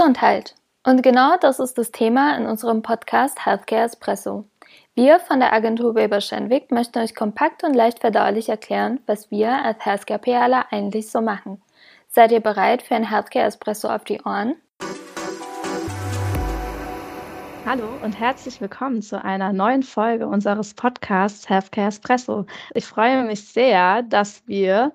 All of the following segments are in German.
Gesundheit. Und genau das ist das Thema in unserem Podcast Healthcare Espresso. Wir von der Agentur Weber Schenwick möchten euch kompakt und leicht verdaulich erklären, was wir als Healthcare PRler eigentlich so machen. Seid ihr bereit für ein Healthcare Espresso auf die Ohren? Hallo und herzlich willkommen zu einer neuen Folge unseres Podcasts Healthcare Espresso. Ich freue mich sehr, dass wir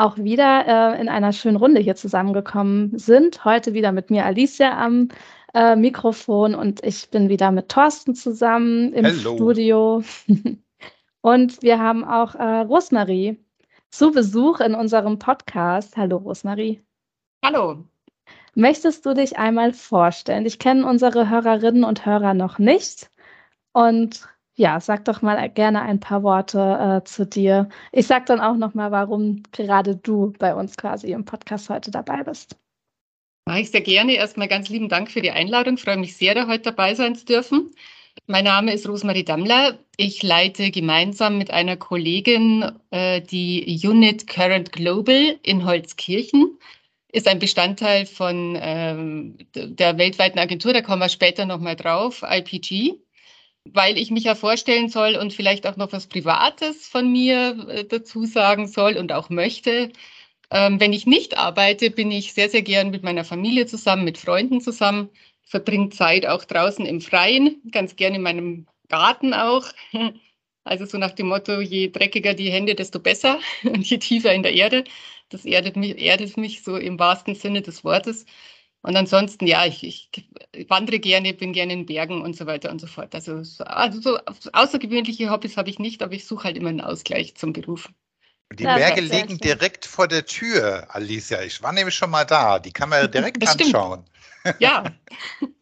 auch wieder äh, in einer schönen Runde hier zusammengekommen sind. Heute wieder mit mir Alicia am äh, Mikrofon und ich bin wieder mit Thorsten zusammen im Hello. Studio. und wir haben auch äh, Rosmarie zu Besuch in unserem Podcast. Hallo Rosmarie. Hallo. Möchtest du dich einmal vorstellen? Ich kenne unsere Hörerinnen und Hörer noch nicht. Und ja, sag doch mal gerne ein paar Worte äh, zu dir. Ich sag dann auch noch mal, warum gerade du bei uns quasi im Podcast heute dabei bist. Mache ich sehr gerne. Erstmal ganz lieben Dank für die Einladung. Ich freue mich sehr, da heute dabei sein zu dürfen. Mein Name ist Rosmarie Dammler. Ich leite gemeinsam mit einer Kollegin äh, die Unit Current Global in Holzkirchen. Ist ein Bestandteil von ähm, der weltweiten Agentur, da kommen wir später nochmal drauf, IPG weil ich mich ja vorstellen soll und vielleicht auch noch was Privates von mir äh, dazu sagen soll und auch möchte. Ähm, wenn ich nicht arbeite, bin ich sehr, sehr gern mit meiner Familie zusammen, mit Freunden zusammen, verbringe Zeit auch draußen im Freien, ganz gern in meinem Garten auch. Also so nach dem Motto, je dreckiger die Hände, desto besser und je tiefer in der Erde. Das erdet mich, erdet mich so im wahrsten Sinne des Wortes. Und ansonsten, ja, ich, ich, wandere gerne, bin gerne in Bergen und so weiter und so fort. Also, also so außergewöhnliche Hobbys habe ich nicht, aber ich suche halt immer einen Ausgleich zum Beruf. Die ja, Berge liegen direkt vor der Tür, Alicia. Ich war nämlich schon mal da. Die kann man direkt anschauen. Ja.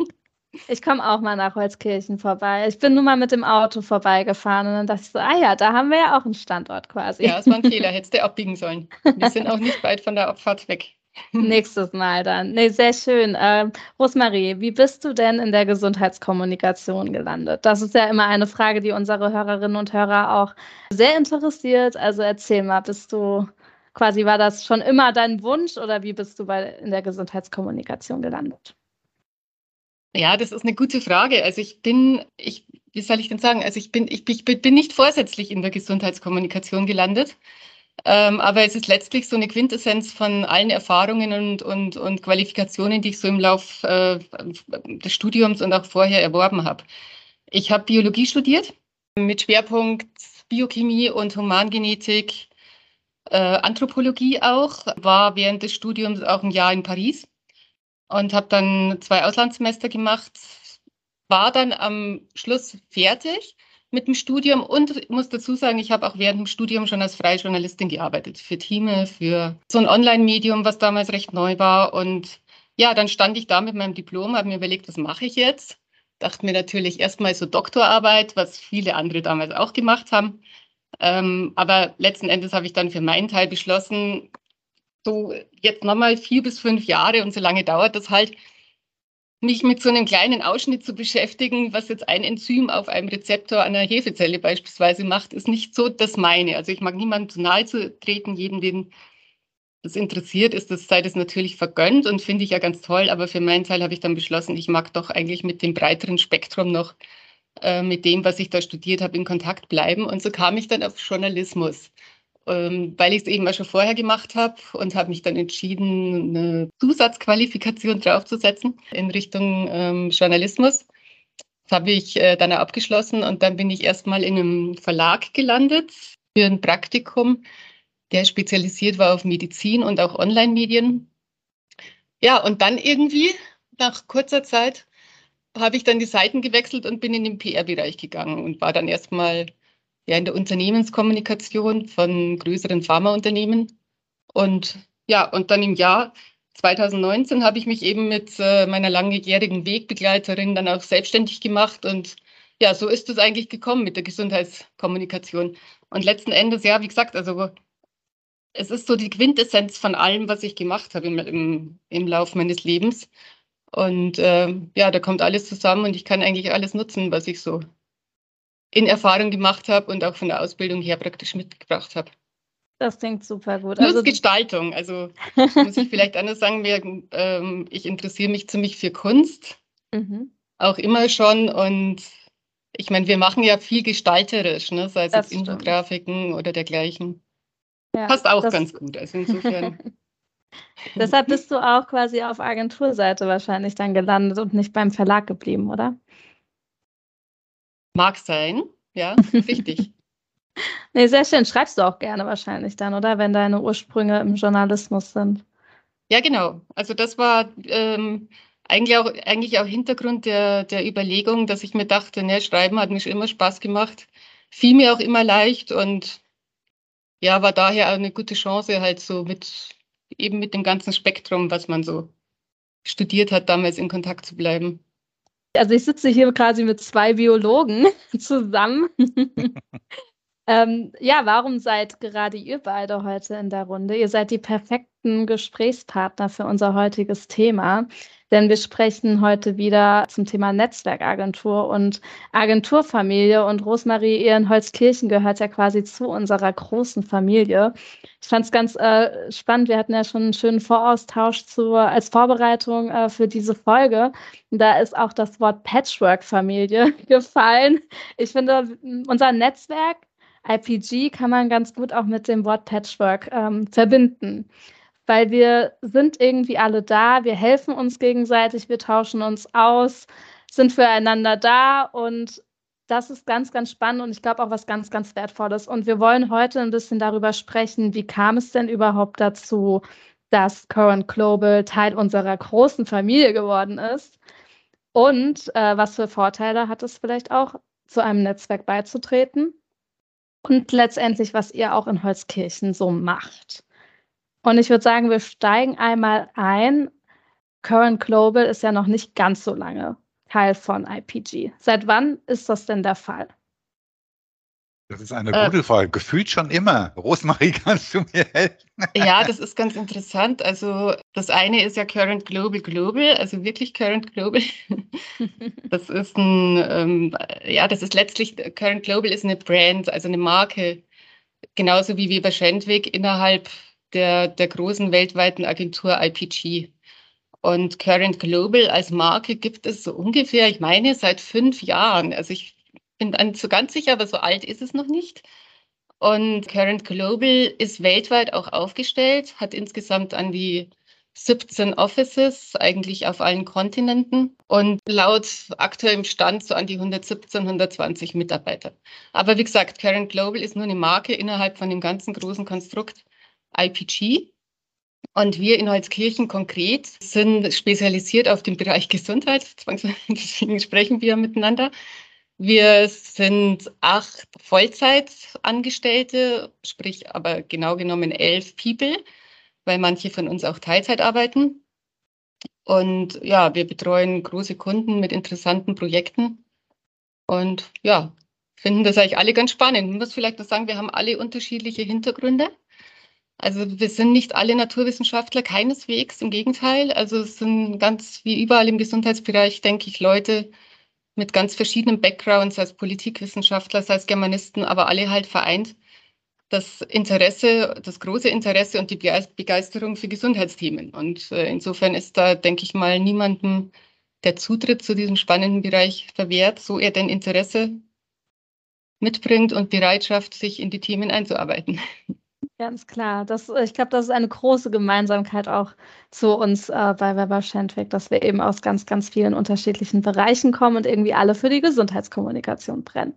Ich komme auch mal nach Holzkirchen vorbei. Ich bin nur mal mit dem Auto vorbeigefahren und dann dachte ich so, ah ja, da haben wir ja auch einen Standort quasi. Ja, das war ein Fehler, hättest du abbiegen sollen. Wir sind auch nicht weit von der Abfahrt weg. Nächstes Mal dann. Nee, sehr schön. Ähm, Rosmarie, wie bist du denn in der Gesundheitskommunikation gelandet? Das ist ja immer eine Frage, die unsere Hörerinnen und Hörer auch sehr interessiert. Also erzähl mal, bist du quasi, war das schon immer dein Wunsch oder wie bist du bei, in der Gesundheitskommunikation gelandet? Ja, das ist eine gute Frage. Also ich bin, ich, wie soll ich denn sagen? Also ich bin, ich, ich bin nicht vorsätzlich in der Gesundheitskommunikation gelandet. Ähm, aber es ist letztlich so eine Quintessenz von allen Erfahrungen und, und, und Qualifikationen, die ich so im Lauf äh, des Studiums und auch vorher erworben habe. Ich habe Biologie studiert mit Schwerpunkt Biochemie und Humangenetik, äh, Anthropologie auch, war während des Studiums auch ein Jahr in Paris und habe dann zwei Auslandssemester gemacht, war dann am Schluss fertig mit dem Studium und muss dazu sagen, ich habe auch während dem Studium schon als freie Journalistin gearbeitet, für Teame, für so ein Online-Medium, was damals recht neu war. Und ja, dann stand ich da mit meinem Diplom, habe mir überlegt, was mache ich jetzt? Dachte mir natürlich erstmal so Doktorarbeit, was viele andere damals auch gemacht haben. Ähm, aber letzten Endes habe ich dann für meinen Teil beschlossen, so jetzt nochmal vier bis fünf Jahre und so lange dauert das halt, mich mit so einem kleinen Ausschnitt zu beschäftigen, was jetzt ein Enzym auf einem Rezeptor einer Hefezelle beispielsweise macht, ist nicht so das meine. Also ich mag niemandem zu nahe zu treten, jeden, den das interessiert, ist das sei das natürlich vergönnt und finde ich ja ganz toll. Aber für meinen Teil habe ich dann beschlossen, ich mag doch eigentlich mit dem breiteren Spektrum noch äh, mit dem, was ich da studiert habe, in Kontakt bleiben. Und so kam ich dann auf Journalismus weil ich es eben auch schon vorher gemacht habe und habe mich dann entschieden, eine Zusatzqualifikation draufzusetzen in Richtung ähm, Journalismus. Das habe ich äh, dann abgeschlossen und dann bin ich erstmal in einem Verlag gelandet für ein Praktikum, der spezialisiert war auf Medizin und auch Online-Medien. Ja, und dann irgendwie nach kurzer Zeit habe ich dann die Seiten gewechselt und bin in den PR-Bereich gegangen und war dann erstmal ja in der Unternehmenskommunikation von größeren Pharmaunternehmen. Und ja, und dann im Jahr 2019 habe ich mich eben mit äh, meiner langjährigen Wegbegleiterin dann auch selbstständig gemacht und ja, so ist es eigentlich gekommen mit der Gesundheitskommunikation. Und letzten Endes, ja, wie gesagt, also es ist so die Quintessenz von allem, was ich gemacht habe im, im, im Lauf meines Lebens. Und äh, ja, da kommt alles zusammen und ich kann eigentlich alles nutzen, was ich so in Erfahrung gemacht habe und auch von der Ausbildung her praktisch mitgebracht habe. Das klingt super gut. Also Gestaltung. Also muss ich vielleicht anders sagen, wir, ähm, ich interessiere mich ziemlich für Kunst. Mhm. Auch immer schon. Und ich meine, wir machen ja viel gestalterisch, ne? sei es jetzt Infografiken oder dergleichen. Ja, Passt auch ganz gut. Also insofern. Deshalb bist du auch quasi auf Agenturseite wahrscheinlich dann gelandet und nicht beim Verlag geblieben, oder? Mag sein, ja, richtig. Nee, sehr schön. Schreibst du auch gerne wahrscheinlich dann, oder? Wenn deine Ursprünge im Journalismus sind. Ja, genau. Also das war ähm, eigentlich, auch, eigentlich auch Hintergrund der, der Überlegung, dass ich mir dachte, ne, Schreiben hat mir schon immer Spaß gemacht, fiel mir auch immer leicht und ja, war daher eine gute Chance, halt so mit eben mit dem ganzen Spektrum, was man so studiert hat, damals in Kontakt zu bleiben. Also ich sitze hier quasi mit zwei Biologen zusammen. Ähm, ja, warum seid gerade ihr beide heute in der Runde? Ihr seid die perfekten Gesprächspartner für unser heutiges Thema, denn wir sprechen heute wieder zum Thema Netzwerkagentur und Agenturfamilie und Rosmarie Ehrenholzkirchen gehört ja quasi zu unserer großen Familie. Ich fand es ganz äh, spannend. Wir hatten ja schon einen schönen Voraustausch zu, als Vorbereitung äh, für diese Folge. Da ist auch das Wort Patchwork-Familie gefallen. Ich finde, unser Netzwerk IPG kann man ganz gut auch mit dem Wort Patchwork ähm, verbinden, weil wir sind irgendwie alle da, wir helfen uns gegenseitig, wir tauschen uns aus, sind füreinander da und das ist ganz, ganz spannend und ich glaube auch was ganz, ganz Wertvolles. Und wir wollen heute ein bisschen darüber sprechen, wie kam es denn überhaupt dazu, dass Current Global Teil unserer großen Familie geworden ist? Und äh, was für Vorteile hat es vielleicht auch, zu einem Netzwerk beizutreten und letztendlich, was ihr auch in Holzkirchen so macht. Und ich würde sagen, wir steigen einmal ein. Current Global ist ja noch nicht ganz so lange Teil von IPG. Seit wann ist das denn der Fall? Das ist eine gute äh, Frage. Gefühlt schon immer. Rosmarie, kannst du mir helfen? Ja, das ist ganz interessant. Also das eine ist ja Current Global Global, also wirklich Current Global. Das ist ein, ähm, ja, das ist letztlich, Current Global ist eine Brand, also eine Marke, genauso wie Weber Schendwick innerhalb der, der großen weltweiten Agentur IPG. Und Current Global als Marke gibt es so ungefähr, ich meine, seit fünf Jahren. Also ich bin dann so ganz sicher, aber so alt ist es noch nicht. Und Current Global ist weltweit auch aufgestellt, hat insgesamt an die 17 Offices, eigentlich auf allen Kontinenten und laut aktuellem Stand so an die 117, 120 Mitarbeiter. Aber wie gesagt, Current Global ist nur eine Marke innerhalb von dem ganzen großen Konstrukt IPG. Und wir in Holzkirchen konkret sind spezialisiert auf den Bereich Gesundheit, deswegen sprechen wir miteinander. Wir sind acht Vollzeitangestellte, sprich aber genau genommen elf People, weil manche von uns auch Teilzeit arbeiten. Und ja, wir betreuen große Kunden mit interessanten Projekten. Und ja, finden das eigentlich alle ganz spannend. Ich muss vielleicht noch sagen, wir haben alle unterschiedliche Hintergründe. Also wir sind nicht alle Naturwissenschaftler, keineswegs, im Gegenteil. Also es sind ganz wie überall im Gesundheitsbereich, denke ich, Leute, mit ganz verschiedenen Backgrounds, als Politikwissenschaftler, als Germanisten, aber alle halt vereint das Interesse, das große Interesse und die Begeisterung für Gesundheitsthemen. Und äh, insofern ist da, denke ich mal, niemandem der Zutritt zu diesem spannenden Bereich verwehrt, so er denn Interesse mitbringt und Bereitschaft, sich in die Themen einzuarbeiten. Ganz klar. Das, ich glaube, das ist eine große Gemeinsamkeit auch zu uns äh, bei Weber Schendwick, dass wir eben aus ganz, ganz vielen unterschiedlichen Bereichen kommen und irgendwie alle für die Gesundheitskommunikation brennen.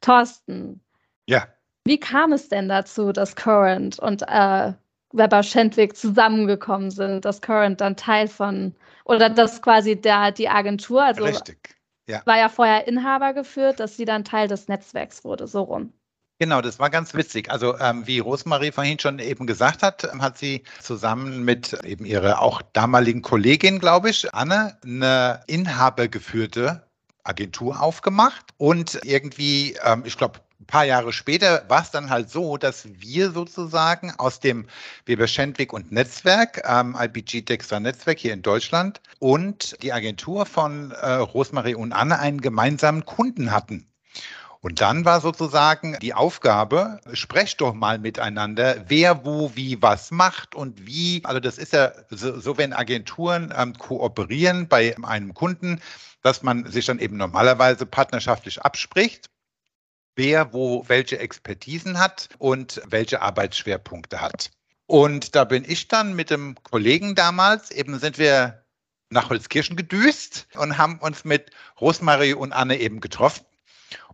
Thorsten. Ja. Wie kam es denn dazu, dass Current und äh, Weber Schendwick zusammengekommen sind, dass Current dann Teil von, oder dass quasi der, die Agentur, also Richtig. Ja. war ja vorher Inhaber geführt, dass sie dann Teil des Netzwerks wurde, so rum. Genau, das war ganz witzig. Also ähm, wie Rosemarie vorhin schon eben gesagt hat, ähm, hat sie zusammen mit eben ihrer auch damaligen Kollegin, glaube ich, Anne, eine inhabergeführte Agentur aufgemacht. Und irgendwie, ähm, ich glaube, ein paar Jahre später war es dann halt so, dass wir sozusagen aus dem Weber Schendwick und Netzwerk, ähm, IBG Dexter Netzwerk hier in Deutschland und die Agentur von äh, Rosemarie und Anne einen gemeinsamen Kunden hatten. Und dann war sozusagen die Aufgabe, sprecht doch mal miteinander, wer wo wie was macht und wie. Also das ist ja so, so wenn Agenturen ähm, kooperieren bei einem Kunden, dass man sich dann eben normalerweise partnerschaftlich abspricht wer wo welche Expertisen hat und welche Arbeitsschwerpunkte hat. Und da bin ich dann mit dem Kollegen damals, eben sind wir nach Holzkirchen gedüst und haben uns mit Rosmarie und Anne eben getroffen.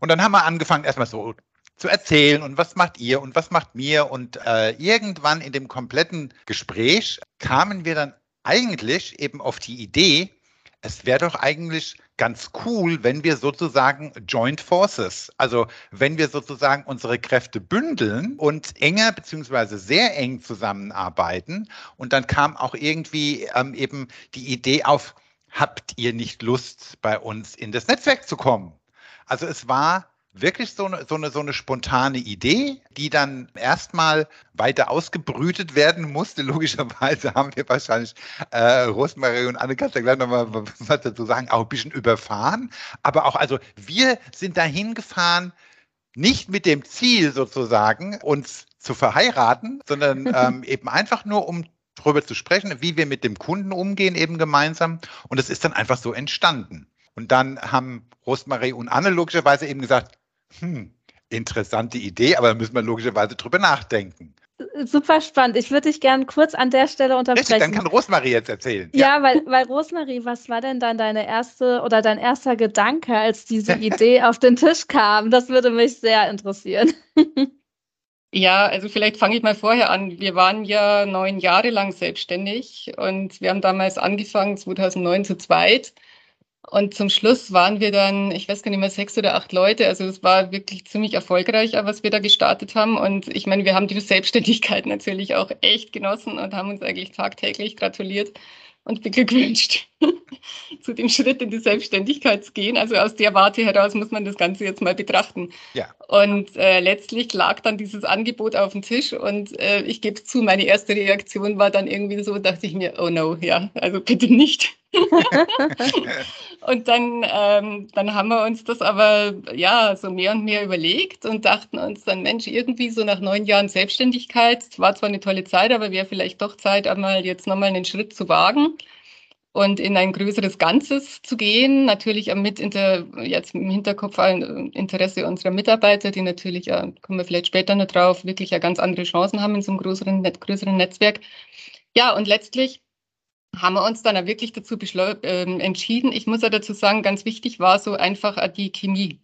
Und dann haben wir angefangen, erstmal so zu erzählen und was macht ihr und was macht mir. Und äh, irgendwann in dem kompletten Gespräch kamen wir dann eigentlich eben auf die Idee, es wäre doch eigentlich ganz cool, wenn wir sozusagen Joint Forces, also wenn wir sozusagen unsere Kräfte bündeln und enger beziehungsweise sehr eng zusammenarbeiten. Und dann kam auch irgendwie ähm, eben die Idee auf, habt ihr nicht Lust, bei uns in das Netzwerk zu kommen? Also es war wirklich so eine, so eine, so eine spontane Idee, die dann erstmal weiter ausgebrütet werden musste. Logischerweise haben wir wahrscheinlich äh, Rosmarie und Anne kannst ja gleich nochmal was dazu sagen, auch ein bisschen überfahren. Aber auch, also wir sind dahin gefahren, nicht mit dem Ziel sozusagen, uns zu verheiraten, sondern ähm, eben einfach nur, um darüber zu sprechen, wie wir mit dem Kunden umgehen, eben gemeinsam. Und es ist dann einfach so entstanden. Und dann haben Rosmarie und Anne logischerweise eben gesagt, hm, interessante Idee, aber da müssen wir logischerweise drüber nachdenken. Super spannend. Ich würde dich gerne kurz an der Stelle unterbrechen. Richtig, dann kann Rosmarie jetzt erzählen. Ja, ja, weil, weil Rosmarie, was war denn dann deine erste oder dein erster Gedanke, als diese Idee auf den Tisch kam? Das würde mich sehr interessieren. Ja, also vielleicht fange ich mal vorher an. Wir waren ja neun Jahre lang selbstständig und wir haben damals angefangen, 2009 zu zweit. Und zum Schluss waren wir dann, ich weiß gar nicht mehr, sechs oder acht Leute. Also es war wirklich ziemlich erfolgreich, was wir da gestartet haben. Und ich meine, wir haben die Selbstständigkeit natürlich auch echt genossen und haben uns eigentlich tagtäglich gratuliert und beglückwünscht, zu dem Schritt in die Selbstständigkeit zu gehen. Also aus der Warte heraus muss man das Ganze jetzt mal betrachten. Ja. Und äh, letztlich lag dann dieses Angebot auf dem Tisch und äh, ich gebe zu, meine erste Reaktion war dann irgendwie so, dachte ich mir, oh no, ja, also bitte nicht. und dann, ähm, dann haben wir uns das aber ja so mehr und mehr überlegt und dachten uns dann, Mensch, irgendwie so nach neun Jahren Selbstständigkeit, war zwar eine tolle Zeit, aber wäre vielleicht doch Zeit, einmal jetzt nochmal einen Schritt zu wagen und in ein größeres Ganzes zu gehen. Natürlich mit inter, jetzt im Hinterkopf ein Interesse unserer Mitarbeiter, die natürlich, ja, kommen wir vielleicht später noch drauf, wirklich ja ganz andere Chancen haben in so einem größeren, größeren Netzwerk. Ja, und letztlich haben wir uns dann wirklich dazu äh, entschieden. Ich muss ja dazu sagen, ganz wichtig war so einfach die Chemie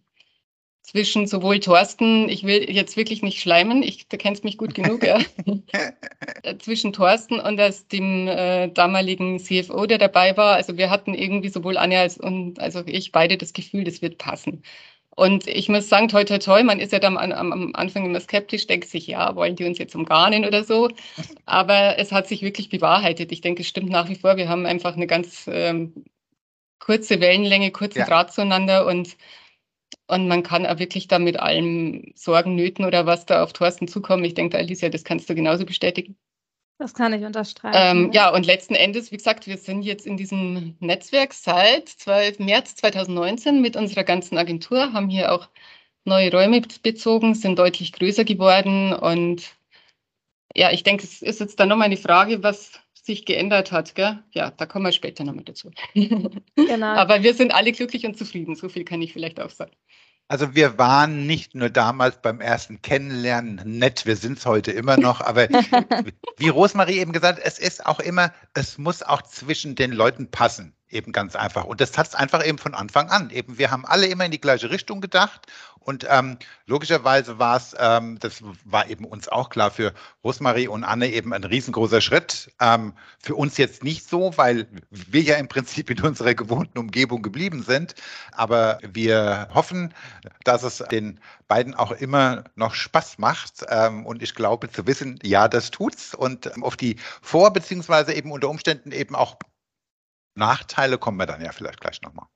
zwischen sowohl Thorsten, ich will jetzt wirklich nicht schleimen, ich, du kennst mich gut genug, ja, äh, zwischen Thorsten und das, dem äh, damaligen CFO, der dabei war. Also wir hatten irgendwie sowohl Anja als und also ich beide das Gefühl, das wird passen. Und ich muss sagen, toi, toi, toi, man ist ja dann am, am Anfang immer skeptisch, denkt sich, ja, wollen die uns jetzt umgarnen oder so. Aber es hat sich wirklich bewahrheitet. Ich denke, es stimmt nach wie vor. Wir haben einfach eine ganz ähm, kurze Wellenlänge, kurzen ja. Draht zueinander und, und man kann auch wirklich da mit allem Sorgen, Nöten oder was da auf Thorsten zukommen. Ich denke, Alicia, das kannst du genauso bestätigen. Das kann ich unterstreichen. Ähm, ja, und letzten Endes, wie gesagt, wir sind jetzt in diesem Netzwerk seit März 2019 mit unserer ganzen Agentur, haben hier auch neue Räume bezogen, sind deutlich größer geworden. Und ja, ich denke, es ist jetzt dann nochmal eine Frage, was sich geändert hat. Gell? Ja, da kommen wir später nochmal dazu. Genau. Aber wir sind alle glücklich und zufrieden, so viel kann ich vielleicht auch sagen. Also wir waren nicht nur damals beim ersten Kennenlernen nett, wir sind es heute immer noch, aber wie Rosmarie eben gesagt, es ist auch immer, es muss auch zwischen den Leuten passen. Eben ganz einfach. Und das hat es einfach eben von Anfang an. Eben, wir haben alle immer in die gleiche Richtung gedacht. Und ähm, logischerweise war es, ähm, das war eben uns auch klar für Rosmarie und Anne eben ein riesengroßer Schritt. Ähm, für uns jetzt nicht so, weil wir ja im Prinzip in unserer gewohnten Umgebung geblieben sind. Aber wir hoffen, dass es den beiden auch immer noch Spaß macht. Ähm, und ich glaube zu wissen, ja, das tut's. Und ähm, auf die Vor- beziehungsweise eben unter Umständen eben auch Nachteile kommen wir dann ja vielleicht gleich nochmal.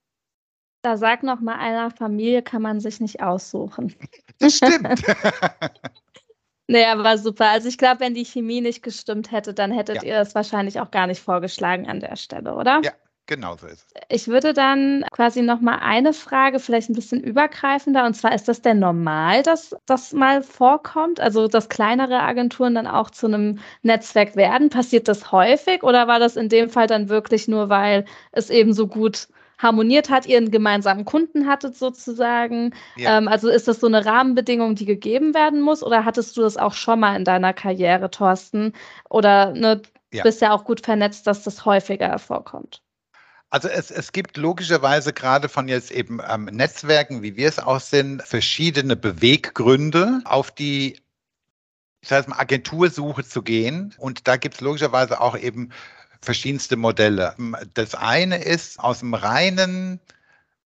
Da sagt noch mal einer, Familie kann man sich nicht aussuchen. Das stimmt. nee, aber super. Also ich glaube, wenn die Chemie nicht gestimmt hätte, dann hättet ja. ihr das wahrscheinlich auch gar nicht vorgeschlagen an der Stelle, oder? Ja, Genau so ist es. Ich würde dann quasi noch mal eine Frage, vielleicht ein bisschen übergreifender, und zwar ist das denn normal, dass das mal vorkommt, also dass kleinere Agenturen dann auch zu einem Netzwerk werden? Passiert das häufig oder war das in dem Fall dann wirklich nur, weil es eben so gut harmoniert hat, ihr einen gemeinsamen Kunden hattet sozusagen? Ja. Ähm, also ist das so eine Rahmenbedingung, die gegeben werden muss oder hattest du das auch schon mal in deiner Karriere, Thorsten? Oder ne, ja. bist ja auch gut vernetzt, dass das häufiger vorkommt? Also es, es gibt logischerweise gerade von jetzt eben ähm, Netzwerken, wie wir es auch sind, verschiedene Beweggründe, auf die ich sage mal, Agentursuche zu gehen. Und da gibt es logischerweise auch eben verschiedenste Modelle. Das eine ist aus dem reinen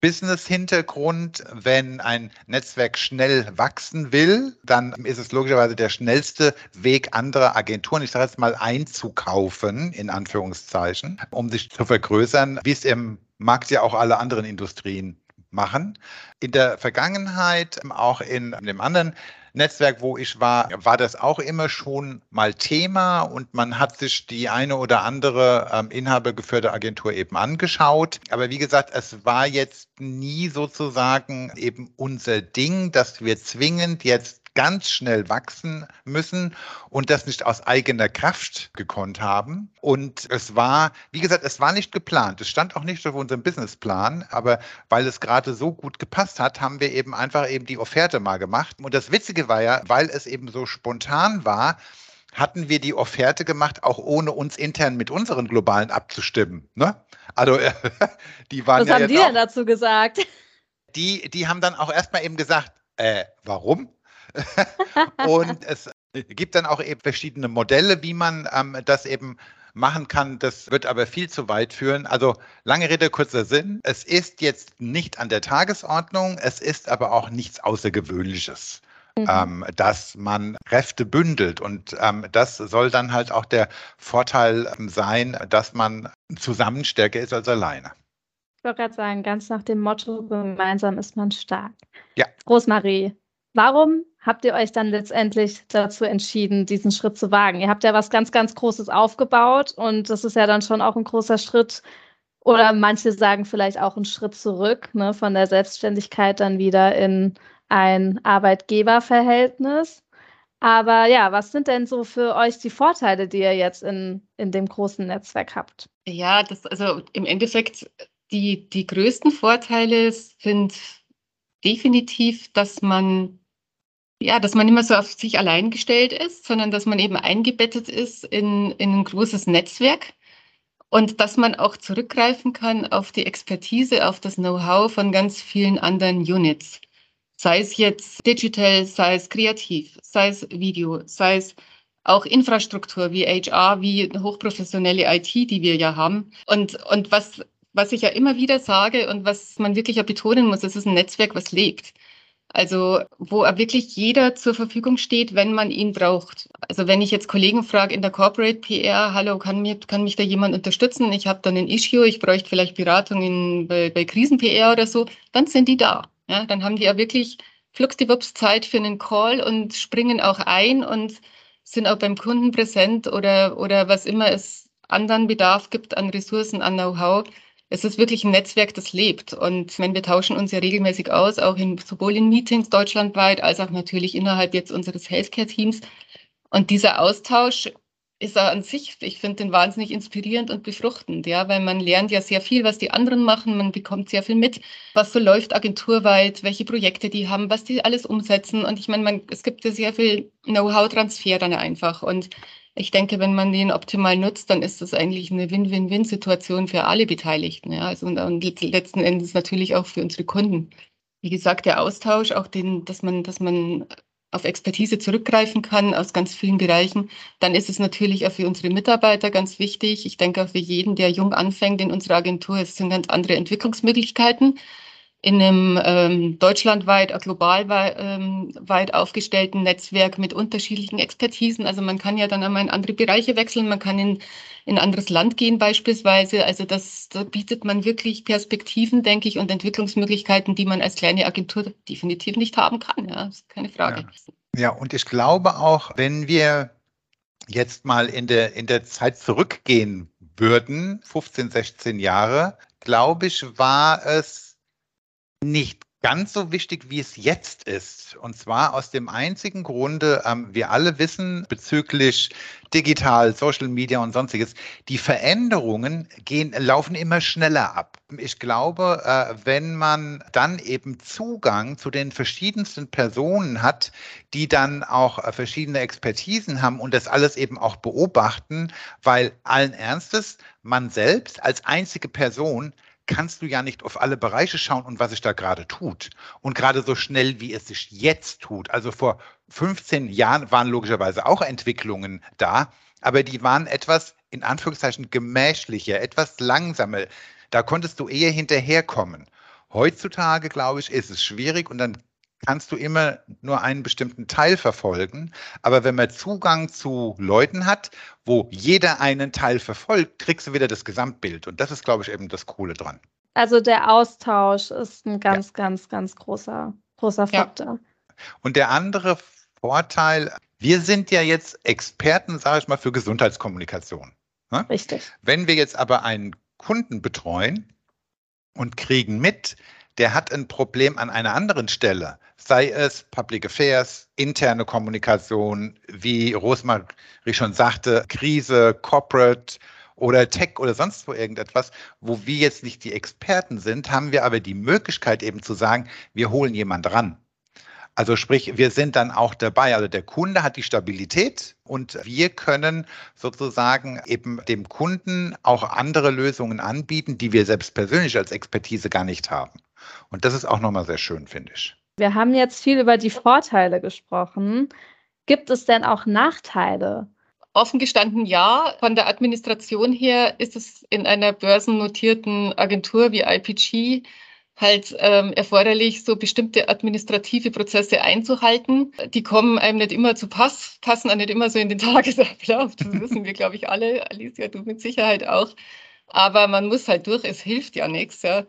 Business-Hintergrund, wenn ein Netzwerk schnell wachsen will, dann ist es logischerweise der schnellste Weg, andere Agenturen, ich sage jetzt mal, einzukaufen, in Anführungszeichen, um sich zu vergrößern, wie es im Markt ja auch alle anderen Industrien machen. In der Vergangenheit, auch in dem anderen Netzwerk, wo ich war, war das auch immer schon mal Thema und man hat sich die eine oder andere ähm, inhabergeführte Agentur eben angeschaut. Aber wie gesagt, es war jetzt nie sozusagen eben unser Ding, dass wir zwingend jetzt ganz schnell wachsen müssen und das nicht aus eigener Kraft gekonnt haben. Und es war, wie gesagt, es war nicht geplant. Es stand auch nicht auf unserem Businessplan, aber weil es gerade so gut gepasst hat, haben wir eben einfach eben die Offerte mal gemacht. Und das Witzige war ja, weil es eben so spontan war, hatten wir die Offerte gemacht, auch ohne uns intern mit unseren Globalen abzustimmen. Ne? Also die waren Was ja haben die denn dazu gesagt? Die, die haben dann auch erstmal eben gesagt, äh, warum? und es gibt dann auch eben verschiedene Modelle, wie man ähm, das eben machen kann. Das wird aber viel zu weit führen. Also lange Rede, kurzer Sinn. Es ist jetzt nicht an der Tagesordnung, es ist aber auch nichts Außergewöhnliches. Mhm. Ähm, dass man Kräfte bündelt. Und ähm, das soll dann halt auch der Vorteil ähm, sein, dass man zusammen stärker ist als alleine. Ich wollte gerade sagen, ganz nach dem Motto, gemeinsam ist man stark. Ja. Rosmarie, warum habt ihr euch dann letztendlich dazu entschieden, diesen Schritt zu wagen? Ihr habt ja was ganz, ganz Großes aufgebaut und das ist ja dann schon auch ein großer Schritt. Oder manche sagen vielleicht auch einen Schritt zurück, ne, von der Selbstständigkeit dann wieder in ein Arbeitgeberverhältnis. Aber ja, was sind denn so für euch die Vorteile, die ihr jetzt in, in dem großen Netzwerk habt? Ja, das, also im Endeffekt, die, die größten Vorteile sind definitiv, dass man ja, dass man immer so auf sich allein gestellt ist, sondern dass man eben eingebettet ist in, in ein großes Netzwerk und dass man auch zurückgreifen kann auf die Expertise, auf das Know-how von ganz vielen anderen Units. Sei es jetzt digital, sei es kreativ, sei es Video, sei es auch Infrastruktur wie HR, wie hochprofessionelle IT, die wir ja haben. Und, und was, was ich ja immer wieder sage und was man wirklich ja betonen muss, es ist ein Netzwerk, was lebt. Also wo wirklich jeder zur Verfügung steht, wenn man ihn braucht. Also wenn ich jetzt Kollegen frage in der Corporate PR, hallo, kann, mir, kann mich da jemand unterstützen? Ich habe dann ein Issue, ich bräuchte vielleicht Beratung in, bei, bei Krisen-PR oder so, dann sind die da. Ja, dann haben die ja wirklich fluxdiwups Zeit für einen Call und springen auch ein und sind auch beim Kunden präsent oder, oder was immer es anderen Bedarf gibt an Ressourcen, an Know-how es ist wirklich ein Netzwerk, das lebt. Und meine, wir tauschen uns ja regelmäßig aus, auch in, sowohl in Meetings deutschlandweit als auch natürlich innerhalb jetzt unseres Healthcare-Teams. Und dieser Austausch ist an sich, ich finde den wahnsinnig inspirierend und befruchtend, ja, weil man lernt ja sehr viel, was die anderen machen, man bekommt sehr viel mit, was so läuft agenturweit, welche Projekte die haben, was die alles umsetzen. Und ich meine, es gibt ja sehr viel Know-how-Transfer dann einfach. Und ich denke, wenn man den optimal nutzt, dann ist das eigentlich eine Win-Win-Win-Situation für alle Beteiligten. Ja? Also und, und letzten Endes natürlich auch für unsere Kunden. Wie gesagt, der Austausch, auch den, dass man, dass man auf Expertise zurückgreifen kann aus ganz vielen Bereichen, dann ist es natürlich auch für unsere Mitarbeiter ganz wichtig. Ich denke auch für jeden, der jung anfängt in unserer Agentur, es sind ganz andere Entwicklungsmöglichkeiten in einem ähm, deutschlandweit, auch global ähm, weit aufgestellten Netzwerk mit unterschiedlichen Expertisen. Also man kann ja dann einmal in andere Bereiche wechseln, man kann in, in ein anderes Land gehen beispielsweise. Also das da bietet man wirklich Perspektiven, denke ich, und Entwicklungsmöglichkeiten, die man als kleine Agentur definitiv nicht haben kann. Ja, ist keine Frage. Ja. ja, und ich glaube auch, wenn wir jetzt mal in der, in der Zeit zurückgehen würden, 15, 16 Jahre, glaube ich, war es nicht ganz so wichtig, wie es jetzt ist. Und zwar aus dem einzigen Grunde, ähm, wir alle wissen bezüglich digital, Social Media und sonstiges, die Veränderungen gehen, laufen immer schneller ab. Ich glaube, äh, wenn man dann eben Zugang zu den verschiedensten Personen hat, die dann auch äh, verschiedene Expertisen haben und das alles eben auch beobachten, weil allen Ernstes, man selbst als einzige Person kannst du ja nicht auf alle Bereiche schauen und was sich da gerade tut. Und gerade so schnell, wie es sich jetzt tut. Also vor 15 Jahren waren logischerweise auch Entwicklungen da, aber die waren etwas, in Anführungszeichen, gemächlicher, etwas langsamer. Da konntest du eher hinterherkommen. Heutzutage, glaube ich, ist es schwierig und dann kannst du immer nur einen bestimmten Teil verfolgen. Aber wenn man Zugang zu Leuten hat, wo jeder einen Teil verfolgt, kriegst du wieder das Gesamtbild. Und das ist, glaube ich, eben das Coole dran. Also der Austausch ist ein ganz, ja. ganz, ganz großer, großer Faktor. Ja. Und der andere Vorteil, wir sind ja jetzt Experten, sage ich mal, für Gesundheitskommunikation. Ne? Richtig. Wenn wir jetzt aber einen Kunden betreuen und kriegen mit, der hat ein Problem an einer anderen Stelle, sei es Public Affairs, interne Kommunikation, wie Rosmarie schon sagte, Krise, Corporate oder Tech oder sonst wo irgendetwas, wo wir jetzt nicht die Experten sind, haben wir aber die Möglichkeit eben zu sagen, wir holen jemand ran. Also sprich, wir sind dann auch dabei. Also der Kunde hat die Stabilität und wir können sozusagen eben dem Kunden auch andere Lösungen anbieten, die wir selbst persönlich als Expertise gar nicht haben. Und das ist auch nochmal sehr schön, finde ich. Wir haben jetzt viel über die Vorteile gesprochen. Gibt es denn auch Nachteile? Offen gestanden ja. Von der Administration her ist es in einer börsennotierten Agentur wie IPG halt ähm, erforderlich, so bestimmte administrative Prozesse einzuhalten. Die kommen einem nicht immer zu Pass, passen auch nicht immer so in den Tagesablauf. Das wissen wir, glaube ich, alle. Alicia, du mit Sicherheit auch. Aber man muss halt durch, es hilft ja nichts. Ja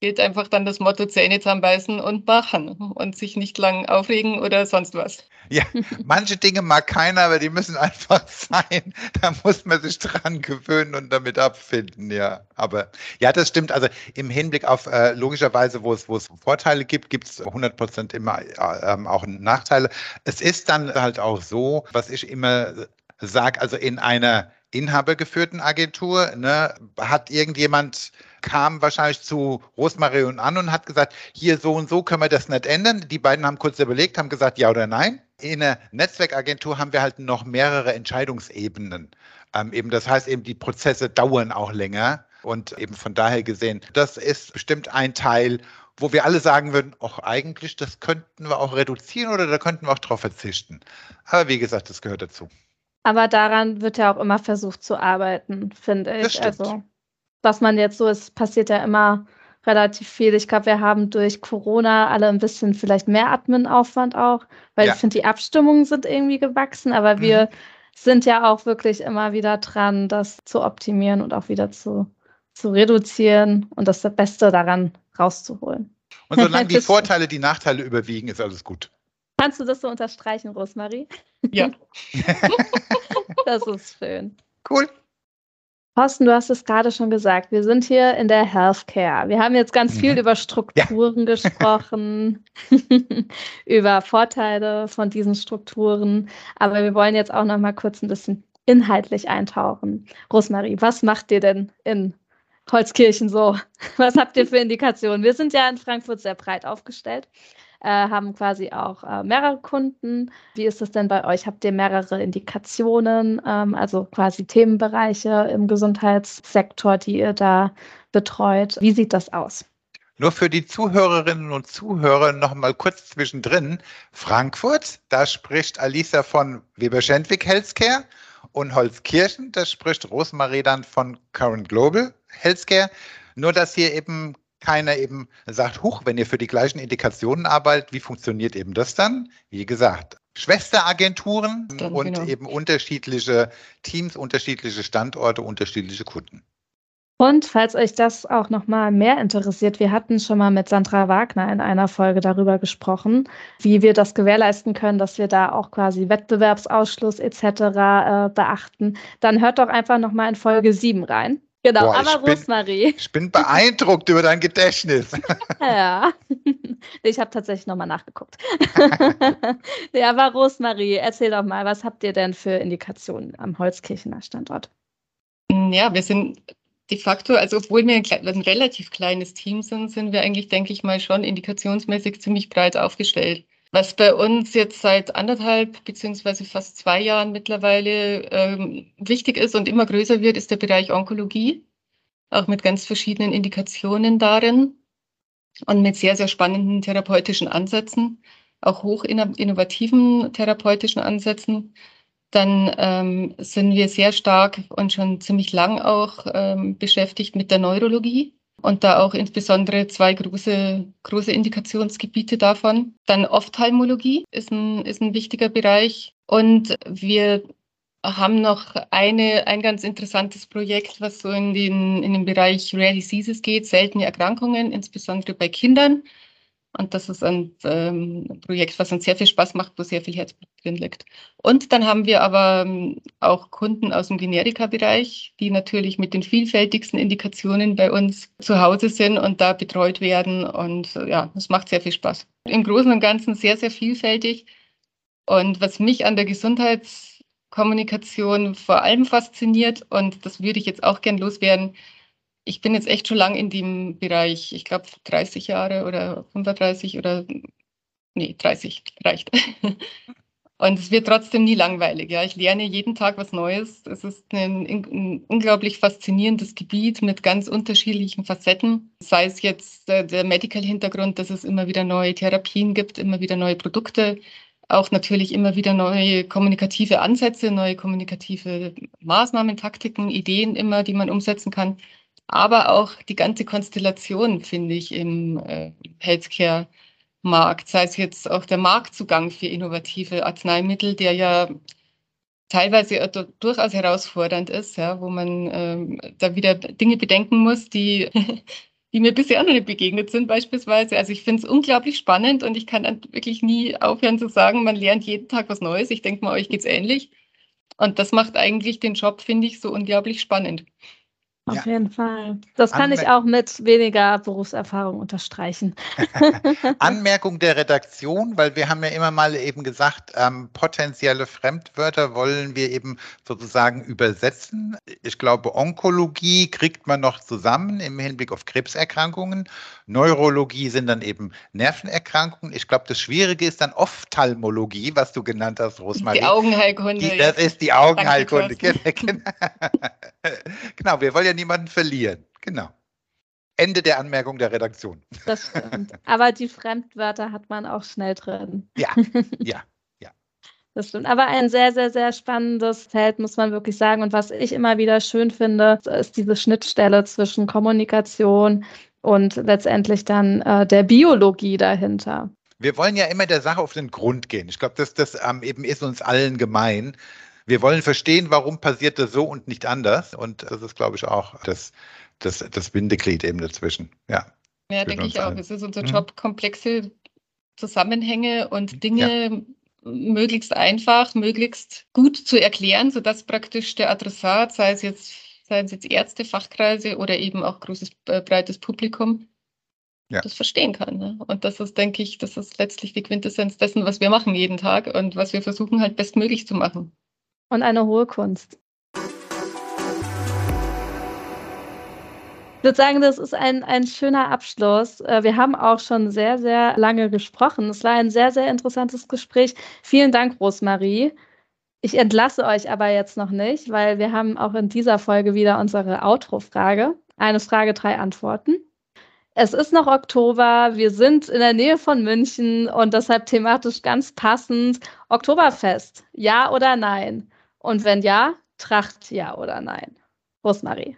gilt einfach dann das Motto Zähne zusammenbeißen und machen und sich nicht lang aufregen oder sonst was. Ja, manche Dinge mag keiner, aber die müssen einfach sein. Da muss man sich dran gewöhnen und damit abfinden, ja. Aber ja, das stimmt. Also im Hinblick auf äh, logischerweise, wo es, wo es Vorteile gibt, gibt es 100 Prozent immer äh, ähm, auch Nachteile. Es ist dann halt auch so, was ich immer sage, also in einer inhabergeführten Agentur, ne, hat irgendjemand kam wahrscheinlich zu Rosmarie und an und hat gesagt, hier so und so können wir das nicht ändern. Die beiden haben kurz überlegt, haben gesagt, ja oder nein. In der Netzwerkagentur haben wir halt noch mehrere Entscheidungsebenen. Ähm, eben, das heißt eben, die Prozesse dauern auch länger. Und eben von daher gesehen, das ist bestimmt ein Teil, wo wir alle sagen würden, ach eigentlich, das könnten wir auch reduzieren oder da könnten wir auch drauf verzichten. Aber wie gesagt, das gehört dazu. Aber daran wird ja auch immer versucht zu arbeiten, finde ich. Also was man jetzt so ist, passiert ja immer relativ viel. Ich glaube, wir haben durch Corona alle ein bisschen vielleicht mehr Admin-Aufwand auch, weil ja. ich finde, die Abstimmungen sind irgendwie gewachsen, aber mhm. wir sind ja auch wirklich immer wieder dran, das zu optimieren und auch wieder zu, zu reduzieren und das Beste daran rauszuholen. Und solange die Vorteile die Nachteile überwiegen, ist alles gut. Kannst du das so unterstreichen, Rosmarie? Ja. das ist schön. Cool. Thorsten, du hast es gerade schon gesagt, wir sind hier in der Healthcare. Wir haben jetzt ganz mhm. viel über Strukturen ja. gesprochen, über Vorteile von diesen Strukturen, aber wir wollen jetzt auch noch mal kurz ein bisschen inhaltlich eintauchen. Rosmarie, was macht ihr denn in Holzkirchen so? Was habt ihr für Indikationen? Wir sind ja in Frankfurt sehr breit aufgestellt äh, haben quasi auch äh, mehrere Kunden. Wie ist es denn bei euch? Habt ihr mehrere Indikationen, ähm, also quasi Themenbereiche im Gesundheitssektor, die ihr da betreut? Wie sieht das aus? Nur für die Zuhörerinnen und Zuhörer noch mal kurz zwischendrin. Frankfurt, da spricht Alisa von Weber-Schendwick Healthcare und Holzkirchen, da spricht Rosmarie dann von Current Global Healthcare. Nur, dass hier eben keiner eben sagt, huch, wenn ihr für die gleichen Indikationen arbeitet, wie funktioniert eben das dann? Wie gesagt, Schwesteragenturen dann, und genau. eben unterschiedliche Teams, unterschiedliche Standorte, unterschiedliche Kunden. Und falls euch das auch nochmal mehr interessiert, wir hatten schon mal mit Sandra Wagner in einer Folge darüber gesprochen, wie wir das gewährleisten können, dass wir da auch quasi Wettbewerbsausschluss etc. Äh, beachten. Dann hört doch einfach nochmal in Folge 7 rein. Genau, Boah, aber ich Rosmarie. Bin, ich bin beeindruckt über dein Gedächtnis. ja, ich habe tatsächlich nochmal nachgeguckt. ja, aber Rosmarie, erzähl doch mal, was habt ihr denn für Indikationen am Holzkirchener Standort? Ja, wir sind de facto, also obwohl wir ein, ein, relativ kleines Team sind, sind wir eigentlich, denke ich mal, schon indikationsmäßig ziemlich breit aufgestellt. Was bei uns jetzt seit anderthalb beziehungsweise fast zwei Jahren mittlerweile ähm, wichtig ist und immer größer wird, ist der Bereich Onkologie, auch mit ganz verschiedenen Indikationen darin und mit sehr, sehr spannenden therapeutischen Ansätzen, auch hoch innovativen therapeutischen Ansätzen. Dann ähm, sind wir sehr stark und schon ziemlich lang auch ähm, beschäftigt mit der Neurologie und da auch insbesondere zwei große, große Indikationsgebiete davon. Dann Ophthalmologie ist ein, ist ein wichtiger Bereich und wir haben noch eine, ein ganz interessantes Projekt, was so in den, in den Bereich Rare Diseases geht, seltene Erkrankungen, insbesondere bei Kindern. Und das ist ein ähm, Projekt, was uns sehr viel Spaß macht, wo sehr viel Herzblut drin liegt. Und dann haben wir aber ähm, auch Kunden aus dem Generika-Bereich, die natürlich mit den vielfältigsten Indikationen bei uns zu Hause sind und da betreut werden. Und äh, ja, es macht sehr viel Spaß. Im Großen und Ganzen sehr, sehr vielfältig. Und was mich an der Gesundheitskommunikation vor allem fasziniert, und das würde ich jetzt auch gern loswerden, ich bin jetzt echt schon lange in dem Bereich, ich glaube 30 Jahre oder 35 oder nee, 30 reicht. Und es wird trotzdem nie langweilig. Ja, ich lerne jeden Tag was Neues. Es ist ein, ein unglaublich faszinierendes Gebiet mit ganz unterschiedlichen Facetten. Sei es jetzt der, der Medical-Hintergrund, dass es immer wieder neue Therapien gibt, immer wieder neue Produkte, auch natürlich immer wieder neue kommunikative Ansätze, neue kommunikative Maßnahmen, Taktiken, Ideen immer, die man umsetzen kann aber auch die ganze Konstellation, finde ich, im äh, Healthcare-Markt, sei es jetzt auch der Marktzugang für innovative Arzneimittel, der ja teilweise durchaus herausfordernd ist, ja, wo man ähm, da wieder Dinge bedenken muss, die, die mir bisher noch nicht begegnet sind beispielsweise. Also ich finde es unglaublich spannend und ich kann wirklich nie aufhören zu sagen, man lernt jeden Tag was Neues. Ich denke mal, euch geht es ähnlich. Und das macht eigentlich den Job, finde ich, so unglaublich spannend. Auf ja. jeden Fall. Das kann Anmer ich auch mit weniger Berufserfahrung unterstreichen. Anmerkung der Redaktion, weil wir haben ja immer mal eben gesagt, ähm, potenzielle Fremdwörter wollen wir eben sozusagen übersetzen. Ich glaube, Onkologie kriegt man noch zusammen im Hinblick auf Krebserkrankungen. Neurologie sind dann eben Nervenerkrankungen. Ich glaube, das Schwierige ist dann Ophthalmologie, was du genannt hast, Rosmarie. Die Augenheilkunde. Die, das ist die Augenheilkunde. genau, wir wollen ja niemanden verlieren. Genau. Ende der Anmerkung der Redaktion. Das stimmt. Aber die Fremdwörter hat man auch schnell drin. Ja, ja, ja. Das stimmt. Aber ein sehr, sehr, sehr spannendes Feld, muss man wirklich sagen. Und was ich immer wieder schön finde, ist diese Schnittstelle zwischen Kommunikation und letztendlich dann äh, der Biologie dahinter. Wir wollen ja immer der Sache auf den Grund gehen. Ich glaube, das, das ähm, eben ist uns allen gemein. Wir wollen verstehen, warum passiert das so und nicht anders. Und das ist, glaube ich, auch das, das, das Bindeglied eben dazwischen. Ja, ja denke ich allen. auch. Es ist unser mhm. Job, komplexe Zusammenhänge und Dinge ja. möglichst einfach, möglichst gut zu erklären, sodass praktisch der Adressat, sei es jetzt, seien es jetzt Ärzte, Fachkreise oder eben auch großes, äh, breites Publikum, ja. das verstehen kann. Ne? Und das ist, denke ich, das ist letztlich die Quintessenz dessen, was wir machen jeden Tag und was wir versuchen halt bestmöglich zu machen und eine hohe Kunst. Ich würde sagen, das ist ein, ein schöner Abschluss. Äh, wir haben auch schon sehr, sehr lange gesprochen. Es war ein sehr, sehr interessantes Gespräch. Vielen Dank, Rosmarie. Ich entlasse euch aber jetzt noch nicht, weil wir haben auch in dieser Folge wieder unsere Outro-Frage. Eine Frage, drei Antworten. Es ist noch Oktober, wir sind in der Nähe von München und deshalb thematisch ganz passend. Oktoberfest, ja oder nein? Und wenn ja, Tracht ja oder nein? Rosmarie.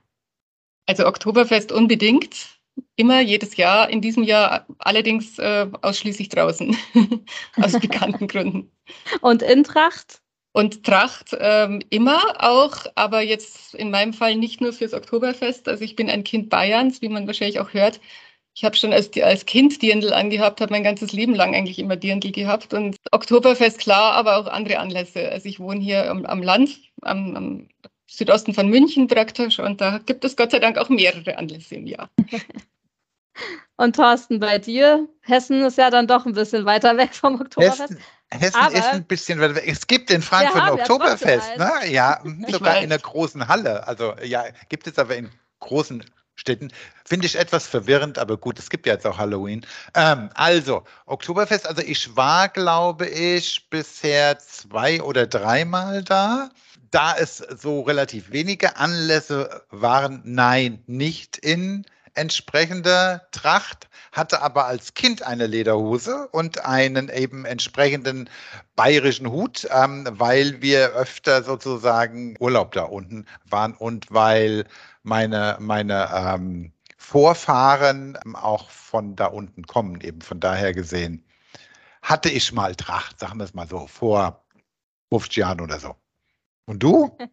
Also Oktoberfest unbedingt. Immer jedes Jahr, in diesem Jahr allerdings äh, ausschließlich draußen, aus bekannten Gründen. Und in Tracht? Und Tracht ähm, immer auch, aber jetzt in meinem Fall nicht nur fürs Oktoberfest. Also ich bin ein Kind Bayerns, wie man wahrscheinlich auch hört. Ich habe schon als, als Kind Dirndl angehabt, habe mein ganzes Leben lang eigentlich immer Dirndl gehabt. Und Oktoberfest klar, aber auch andere Anlässe. Also ich wohne hier am, am Land, am, am Südosten von München praktisch. Und da gibt es Gott sei Dank auch mehrere Anlässe im Jahr. Und Thorsten, bei dir, Hessen ist ja dann doch ein bisschen weiter weg vom Oktoberfest. Hessen, Hessen Aber ist ein bisschen weiter weg. Es gibt in Frankfurt ein Oktoberfest, ne? Ja, sogar in der großen Halle. Also ja, gibt es aber in großen Städten. Finde ich etwas verwirrend, aber gut, es gibt ja jetzt auch Halloween. Ähm, also, Oktoberfest, also ich war, glaube ich, bisher zwei oder dreimal da. Da es so relativ wenige Anlässe waren, nein, nicht in entsprechender Tracht, hatte aber als Kind eine Lederhose und einen eben entsprechenden bayerischen Hut, ähm, weil wir öfter sozusagen Urlaub da unten waren und weil meine, meine ähm, Vorfahren auch von da unten kommen, eben von daher gesehen. Hatte ich mal Tracht, sagen wir es mal so, vor 50 Jahren oder so. Und du?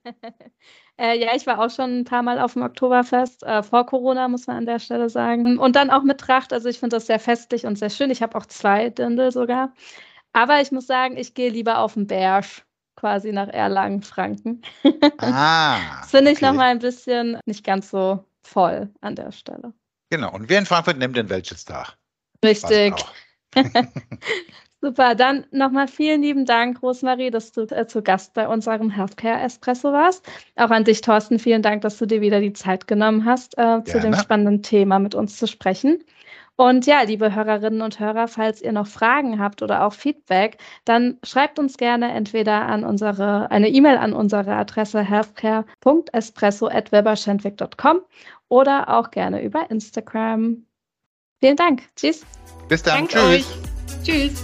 Äh, ja, ich war auch schon ein paar Mal auf dem Oktoberfest, äh, vor Corona, muss man an der Stelle sagen. Und dann auch mit Tracht. Also ich finde das sehr festlich und sehr schön. Ich habe auch zwei Dirndl sogar. Aber ich muss sagen, ich gehe lieber auf den Berg, quasi nach Erlangen, Franken. Ah. das finde ich okay. nochmal ein bisschen nicht ganz so voll an der Stelle. Genau. Und wir in Frankfurt nehmen den welches Tag. Richtig. Super, dann nochmal vielen lieben Dank, Rosmarie, dass du äh, zu Gast bei unserem Healthcare Espresso warst. Auch an dich, Thorsten, vielen Dank, dass du dir wieder die Zeit genommen hast, äh, zu dem spannenden Thema mit uns zu sprechen. Und ja, liebe Hörerinnen und Hörer, falls ihr noch Fragen habt oder auch Feedback, dann schreibt uns gerne entweder an unsere, eine E-Mail an unsere Adresse healthcare.espresso.weberschendwick.com oder auch gerne über Instagram. Vielen Dank. Tschüss. Bis dann. Danke Tschüss. Euch. Tschüss.